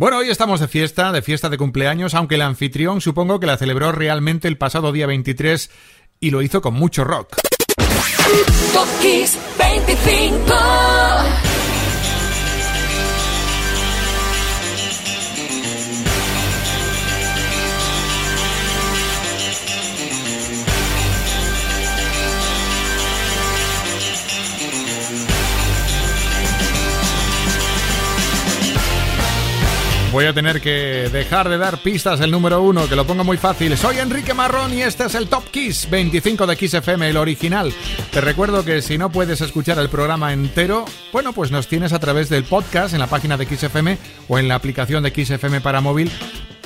Bueno, hoy estamos de fiesta, de fiesta de cumpleaños, aunque el anfitrión supongo que la celebró realmente el pasado día 23 y lo hizo con mucho rock. 25 Voy a tener que dejar de dar pistas el número uno, que lo pongo muy fácil. Soy Enrique Marrón y este es el Top Kiss 25 de Kiss FM, el original. Te recuerdo que si no puedes escuchar el programa entero, bueno, pues nos tienes a través del podcast en la página de Kiss FM o en la aplicación de Kiss FM para móvil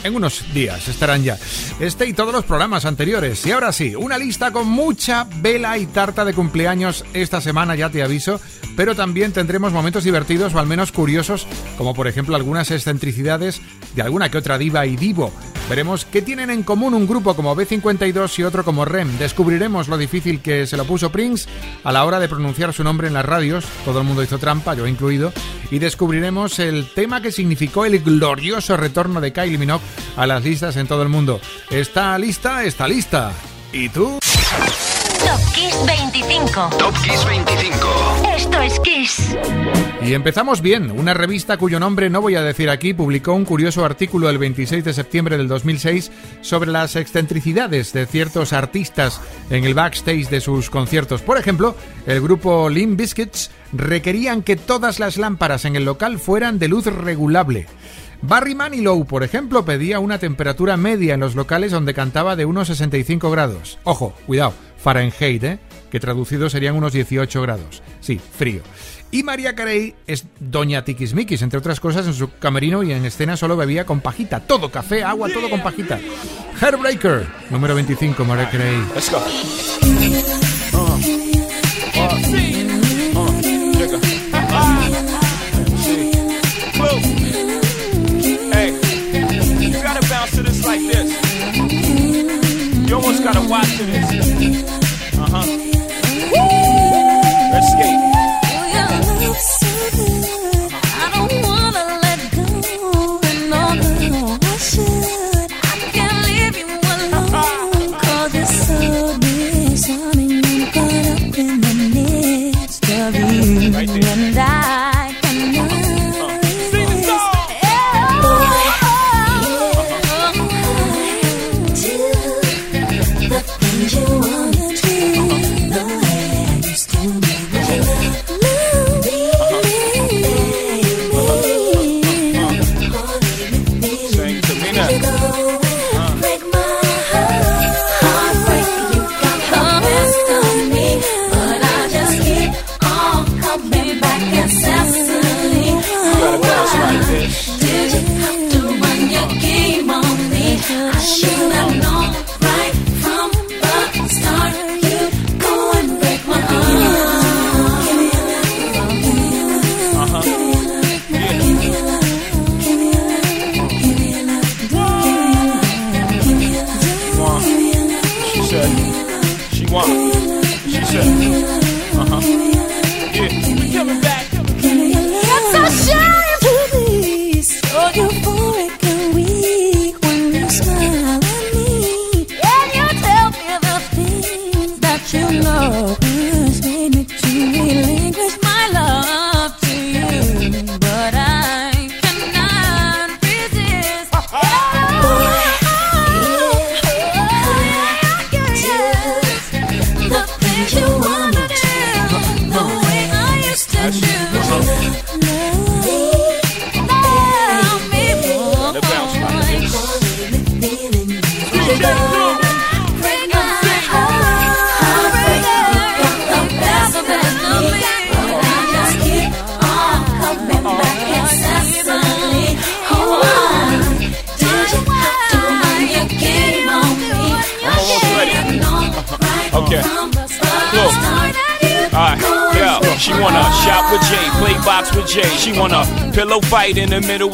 en unos días estarán ya. Este y todos los programas anteriores. Y ahora sí, una lista con mucha vela y tarta de cumpleaños esta semana, ya te aviso. Pero también tendremos momentos divertidos o al menos curiosos, como por ejemplo algunas excentricidades de alguna que otra diva y divo. Veremos qué tienen en común un grupo como B52 y otro como REM. Descubriremos lo difícil que se lo puso Prince a la hora de pronunciar su nombre en las radios. Todo el mundo hizo trampa, yo incluido. Y descubriremos el tema que significó el glorioso retorno de Kylie Minogue a las listas en todo el mundo. ¿Está lista? Está lista. ¿Y tú? Top Kiss 25. Top Kiss 25. Esto es Kiss. Y empezamos bien. Una revista cuyo nombre no voy a decir aquí publicó un curioso artículo el 26 de septiembre del 2006 sobre las excentricidades de ciertos artistas en el backstage de sus conciertos. Por ejemplo, el grupo Limp Biscuits requerían que todas las lámparas en el local fueran de luz regulable. Barry Manilow, por ejemplo, pedía una temperatura media en los locales donde cantaba de unos 65 grados. Ojo, cuidado, Fahrenheit, ¿eh? que traducido serían unos 18 grados. Sí, frío. Y María Carey es doña Tiquismiquis, entre otras cosas, en su camerino y en escena solo bebía con pajita. Todo, café, agua, todo con pajita. Hairbreaker, número 25, María Carey. like this. You almost gotta watch this. huh? Fight in the middle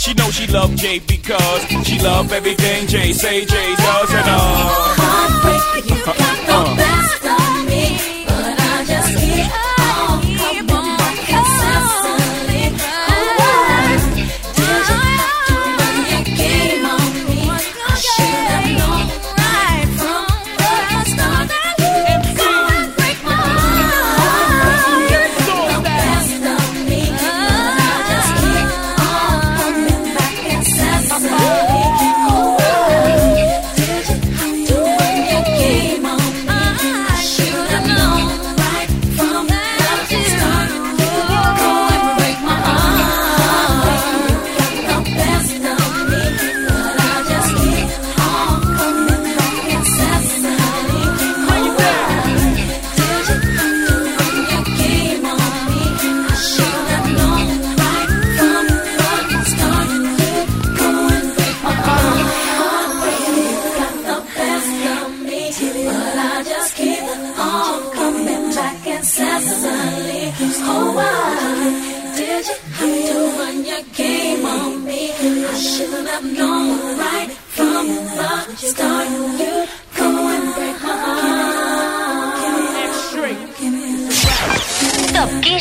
she knows she love Jay because she love everything Jay say Jay does and uh. Heartbreaker, you got the Uh. best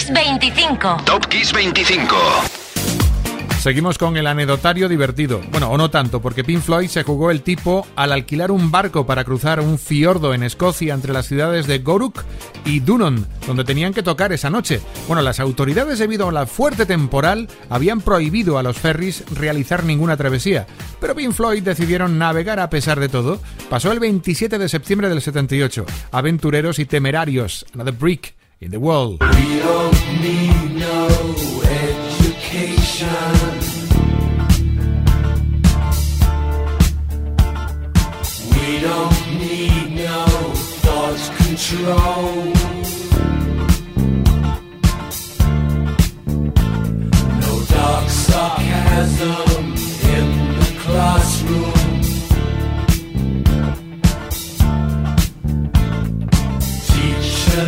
Kiss 25. Top Kiss 25. Seguimos con el anedotario divertido. Bueno, o no tanto, porque Pink Floyd se jugó el tipo al alquilar un barco para cruzar un fiordo en Escocia entre las ciudades de Goruk y Dunon, donde tenían que tocar esa noche. Bueno, las autoridades, debido a la fuerte temporal, habían prohibido a los ferries realizar ninguna travesía, pero Pink Floyd decidieron navegar a pesar de todo. Pasó el 27 de septiembre del 78. Aventureros y temerarios. Another brick in the world. We don't need no education. We don't need no thought control. No dark sarcasm in the classroom. Teacher,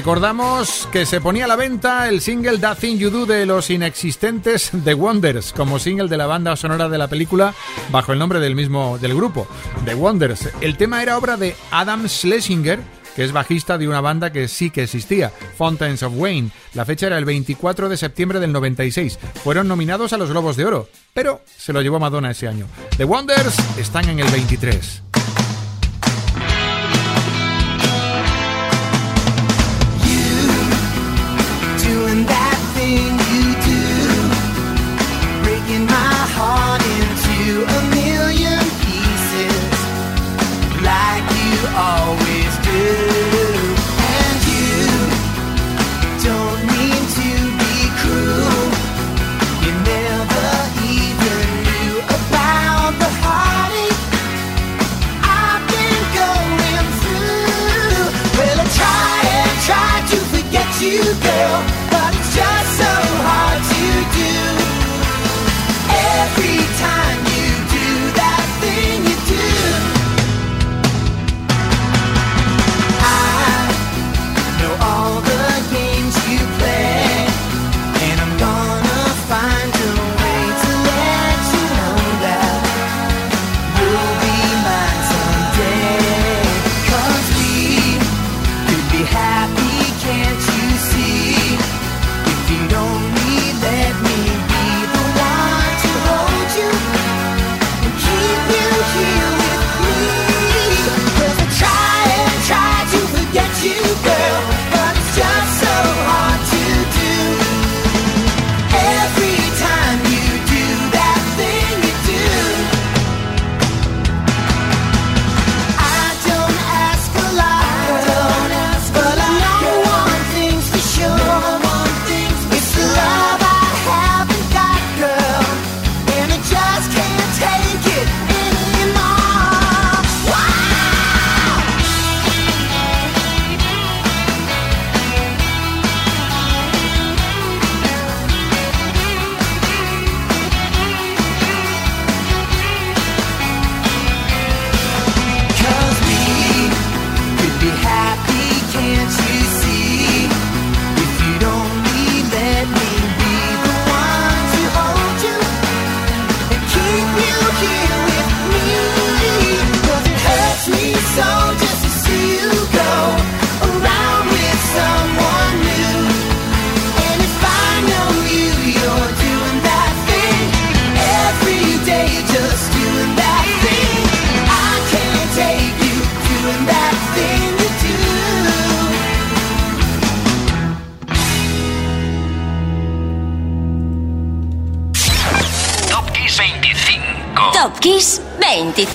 Recordamos que se ponía a la venta el single That Thing You Do de los inexistentes The Wonders, como single de la banda sonora de la película bajo el nombre del mismo del grupo, The Wonders. El tema era obra de Adam Schlesinger, que es bajista de una banda que sí que existía, Fountains of Wayne. La fecha era el 24 de septiembre del 96. Fueron nominados a los Globos de Oro, pero se lo llevó Madonna ese año. The Wonders están en el 23.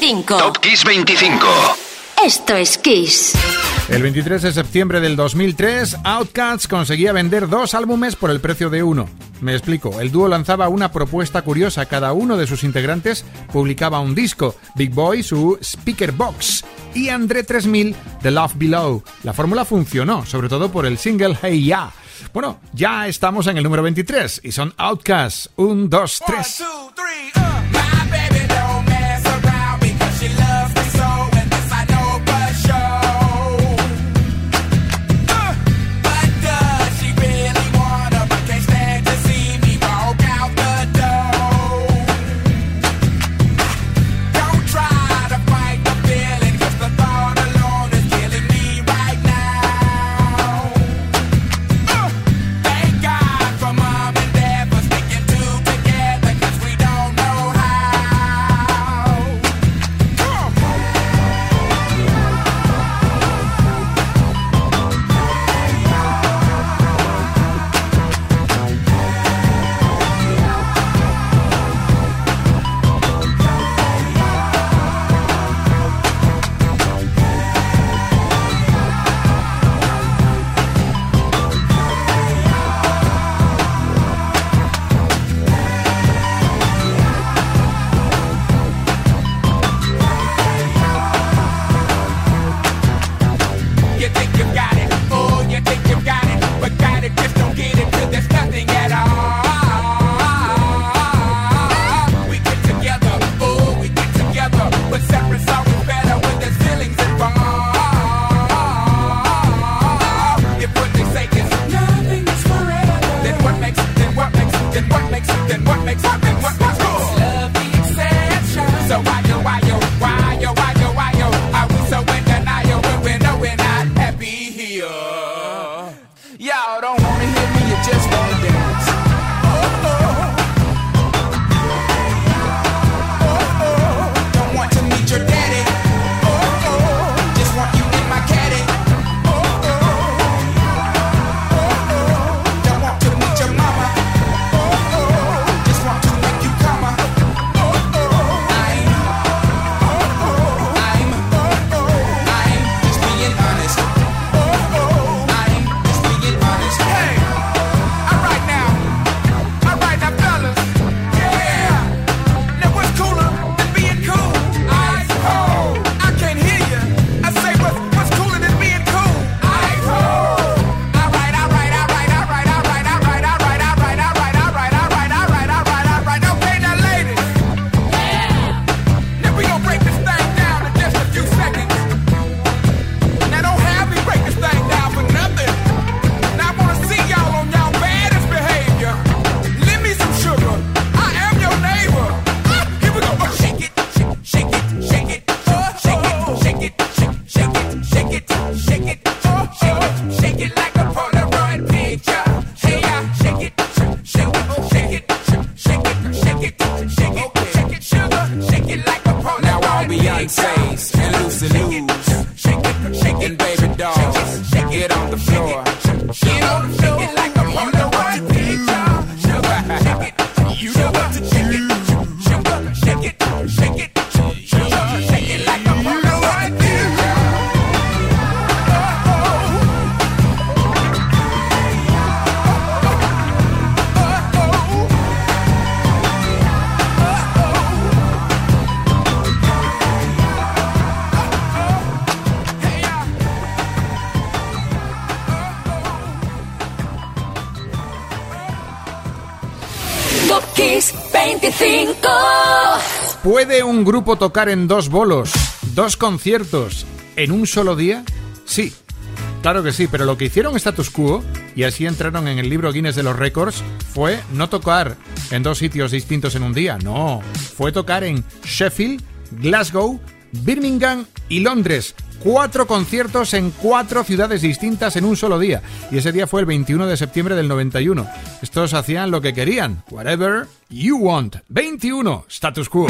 25. Top Kiss 25. Esto es Kiss. El 23 de septiembre del 2003, Outkast conseguía vender dos álbumes por el precio de uno. Me explico, el dúo lanzaba una propuesta curiosa, cada uno de sus integrantes publicaba un disco, Big Boy su Speaker Box y André 3000 The Love Below. La fórmula funcionó, sobre todo por el single Hey Ya. Bueno, ya estamos en el número 23 y son Outkast. Un, dos, tres. two, three, Kiss 25. ¿Puede un grupo tocar en dos bolos, dos conciertos, en un solo día? Sí, claro que sí, pero lo que hicieron Status Quo, y así entraron en el libro Guinness de los Récords, fue no tocar en dos sitios distintos en un día, no, fue tocar en Sheffield, Glasgow, Birmingham y Londres. Cuatro conciertos en cuatro ciudades distintas en un solo día. Y ese día fue el 21 de septiembre del 91. Estos hacían lo que querían. Whatever you want. 21. Status quo.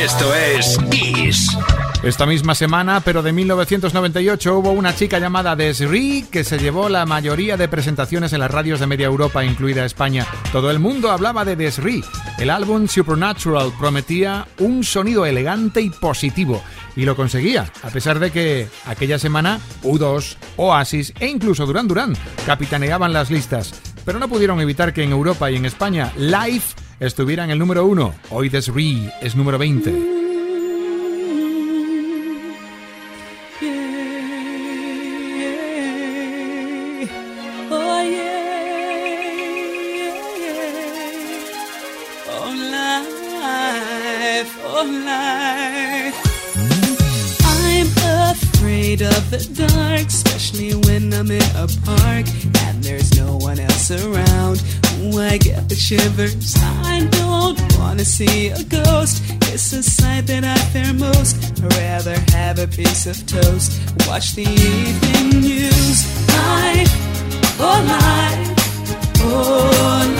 Esto es Kiss. Esta misma semana, pero de 1998, hubo una chica llamada Desri que se llevó la mayoría de presentaciones en las radios de media Europa, incluida España. Todo el mundo hablaba de Desri. El álbum Supernatural prometía un sonido elegante y positivo, y lo conseguía, a pesar de que aquella semana U2, Oasis e incluso Duran Duran capitaneaban las listas. Pero no pudieron evitar que en Europa y en España Live estuviera en el número uno. Hoy Desri es número 20. Oh yeah, oh life, oh life. I'm afraid of the dark, especially when I'm in a park there's no one else around. Ooh, I get the shivers. I don't wanna see a ghost. It's a sight that I fear most. I'd rather have a piece of toast. Watch the evening news. Life, oh life, oh life,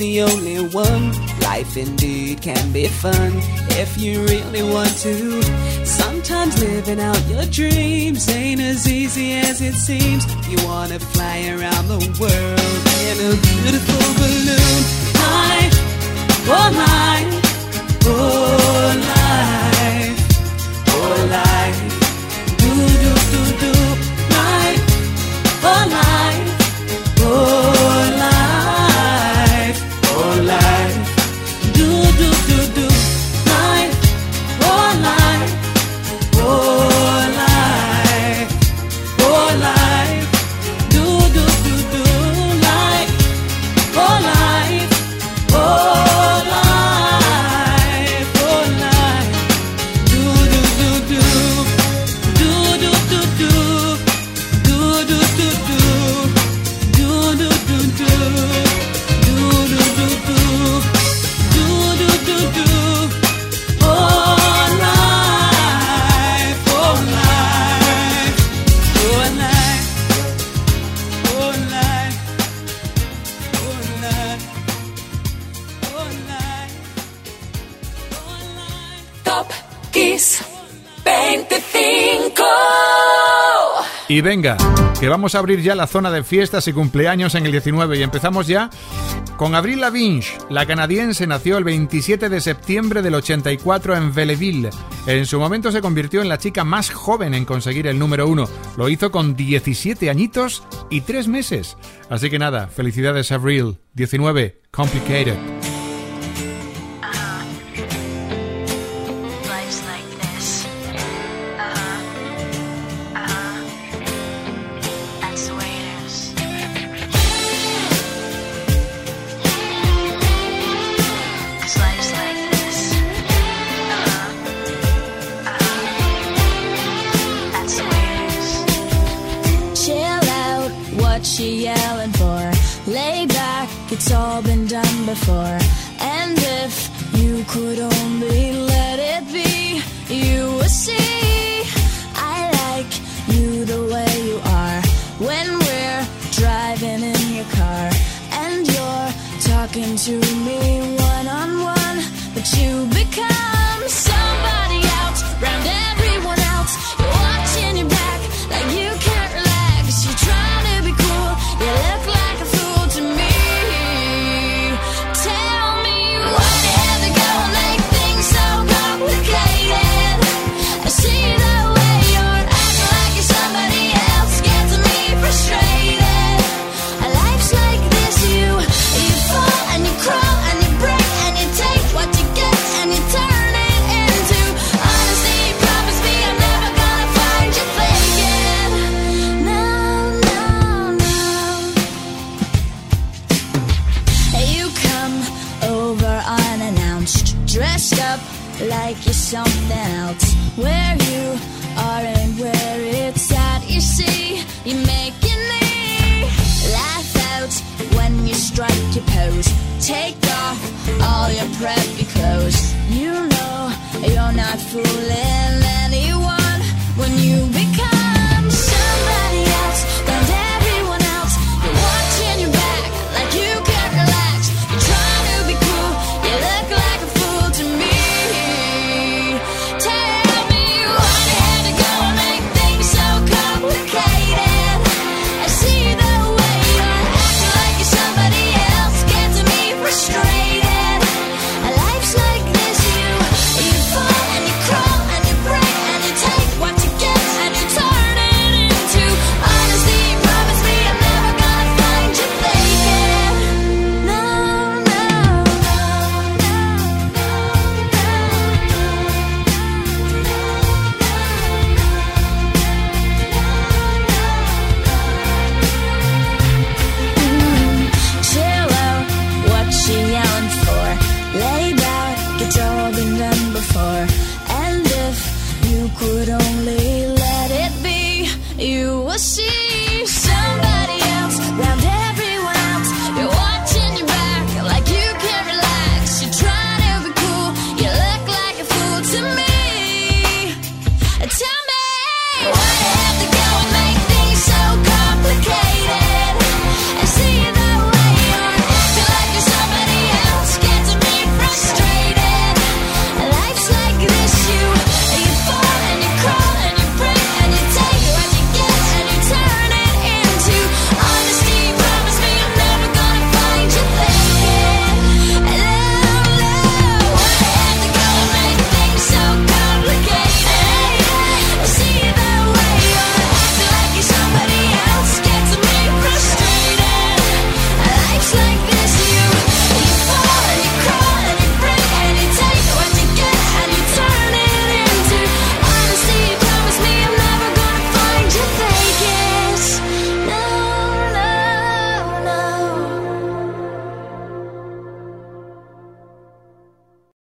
the only one. Life indeed can be fun if you really want to. Sometimes living out your dreams ain't as easy as it seems. You wanna fly around the world in a beautiful balloon. Life, oh life, oh life, oh life. Do do do do life. Oh life, Y venga, que vamos a abrir ya la zona de fiestas y cumpleaños en el 19 y empezamos ya con Avril Lavigne. La canadiense nació el 27 de septiembre del 84 en Belleville. En su momento se convirtió en la chica más joven en conseguir el número uno. Lo hizo con 17 añitos y 3 meses. Así que nada, felicidades Avril. 19, Complicated. It's all been done before. And if you could only let it be, you would see. Tell